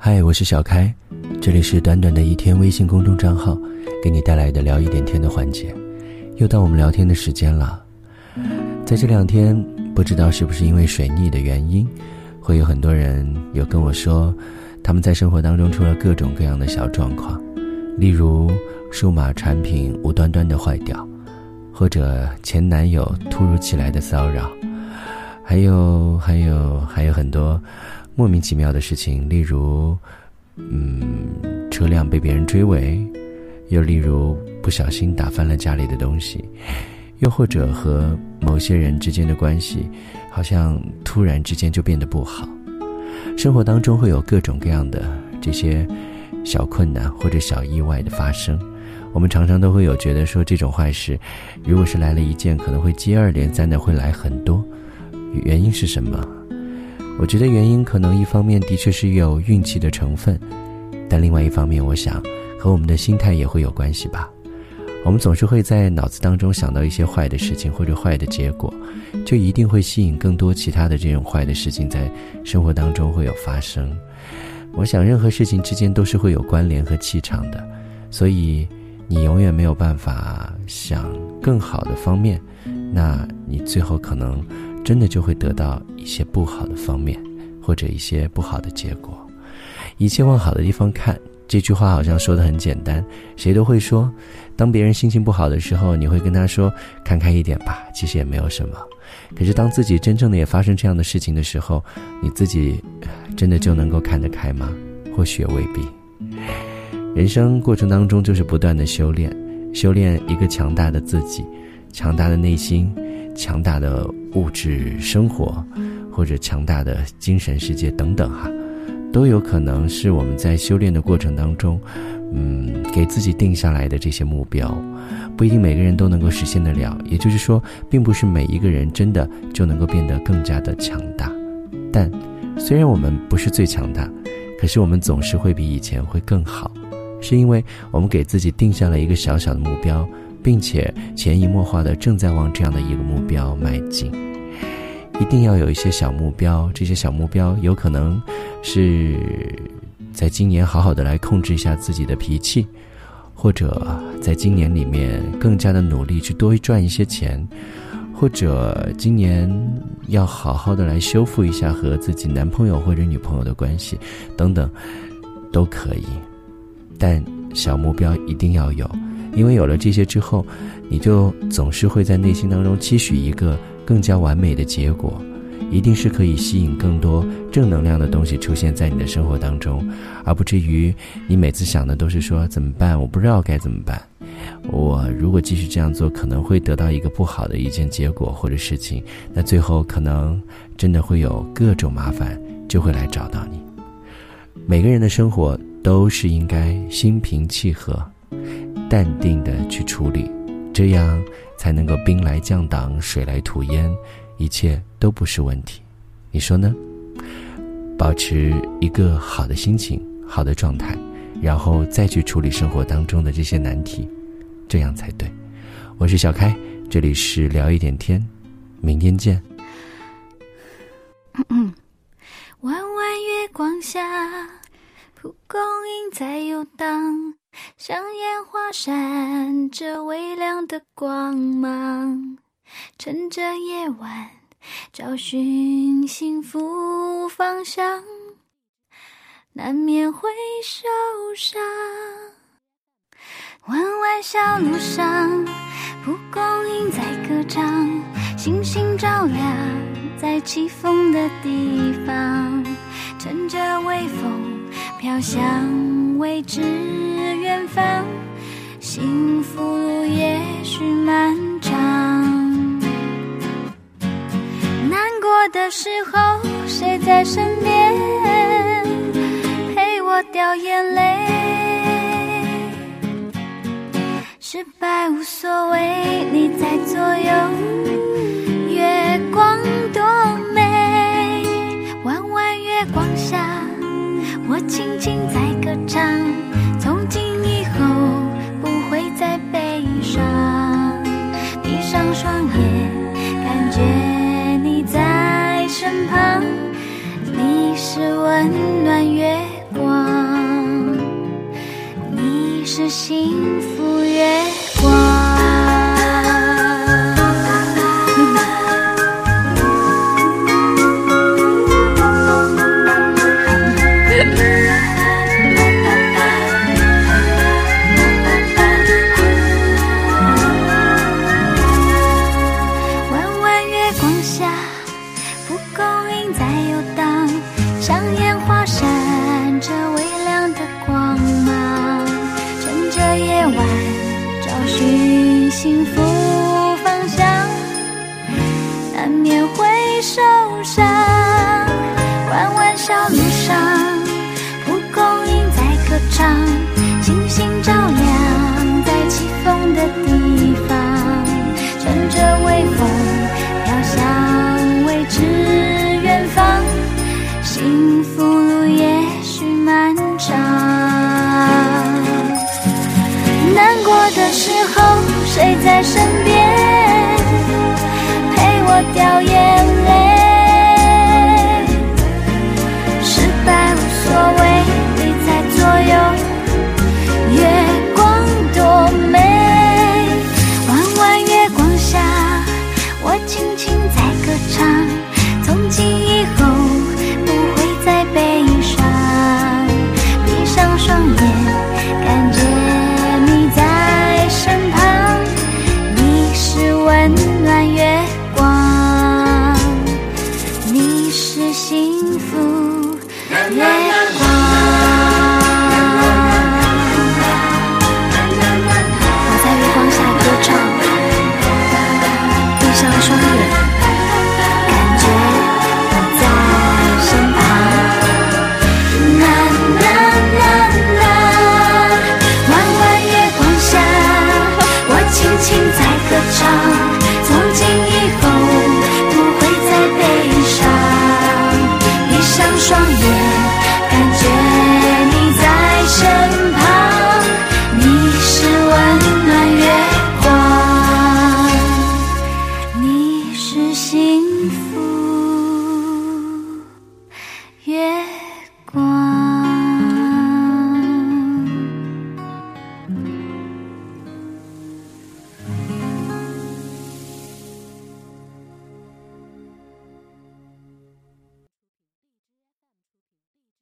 嗨，我是小开，这里是短短的一天微信公众账号，给你带来的聊一点天的环节，又到我们聊天的时间了。在这两天，不知道是不是因为水逆的原因，会有很多人有跟我说，他们在生活当中出了各种各样的小状况，例如数码产品无端端的坏掉。或者前男友突如其来的骚扰，还有还有还有很多莫名其妙的事情，例如，嗯，车辆被别人追尾，又例如不小心打翻了家里的东西，又或者和某些人之间的关系，好像突然之间就变得不好。生活当中会有各种各样的这些小困难或者小意外的发生。我们常常都会有觉得说这种坏事，如果是来了一件，可能会接二连三的会来很多。原因是什么？我觉得原因可能一方面的确是有运气的成分，但另外一方面，我想和我们的心态也会有关系吧。我们总是会在脑子当中想到一些坏的事情或者坏的结果，就一定会吸引更多其他的这种坏的事情在生活当中会有发生。我想任何事情之间都是会有关联和气场的，所以。你永远没有办法想更好的方面，那你最后可能真的就会得到一些不好的方面，或者一些不好的结果。一切往好的地方看，这句话好像说的很简单，谁都会说。当别人心情不好的时候，你会跟他说：“看开一点吧，其实也没有什么。”可是当自己真正的也发生这样的事情的时候，你自己真的就能够看得开吗？或许也未必。人生过程当中，就是不断的修炼，修炼一个强大的自己，强大的内心，强大的物质生活，或者强大的精神世界等等哈，都有可能是我们在修炼的过程当中，嗯，给自己定下来的这些目标，不一定每个人都能够实现得了。也就是说，并不是每一个人真的就能够变得更加的强大。但虽然我们不是最强大，可是我们总是会比以前会更好。是因为我们给自己定下了一个小小的目标，并且潜移默化的正在往这样的一个目标迈进。一定要有一些小目标，这些小目标有可能是在今年好好的来控制一下自己的脾气，或者在今年里面更加的努力去多赚一些钱，或者今年要好好的来修复一下和自己男朋友或者女朋友的关系，等等，都可以。但小目标一定要有，因为有了这些之后，你就总是会在内心当中期许一个更加完美的结果，一定是可以吸引更多正能量的东西出现在你的生活当中，而不至于你每次想的都是说怎么办？我不知道该怎么办。我如果继续这样做，可能会得到一个不好的一件结果或者事情，那最后可能真的会有各种麻烦就会来找到你。每个人的生活。都是应该心平气和、淡定的去处理，这样才能够兵来将挡、水来土掩，一切都不是问题。你说呢？保持一个好的心情、好的状态，然后再去处理生活当中的这些难题，这样才对。我是小开，这里是聊一点天，明天见。嗯嗯弯弯月光下。蒲公英在游荡，像烟花闪着微亮的光芒。趁着夜晚，找寻幸福方向，难免会受伤。弯弯小路上，蒲公英在歌唱，星星照亮在起风的地方。乘着微风。飘向未知远方，幸福路也许漫长。难过的时候，谁在身边陪我掉眼泪？失败无所谓，你在左右，月光多美，弯弯月光下。我轻轻在歌唱，温暖月光。你是幸福在歌唱，星星照亮在起风的地方。乘着微风飘向未知远方，幸福路也许漫长。难过的时候，谁在身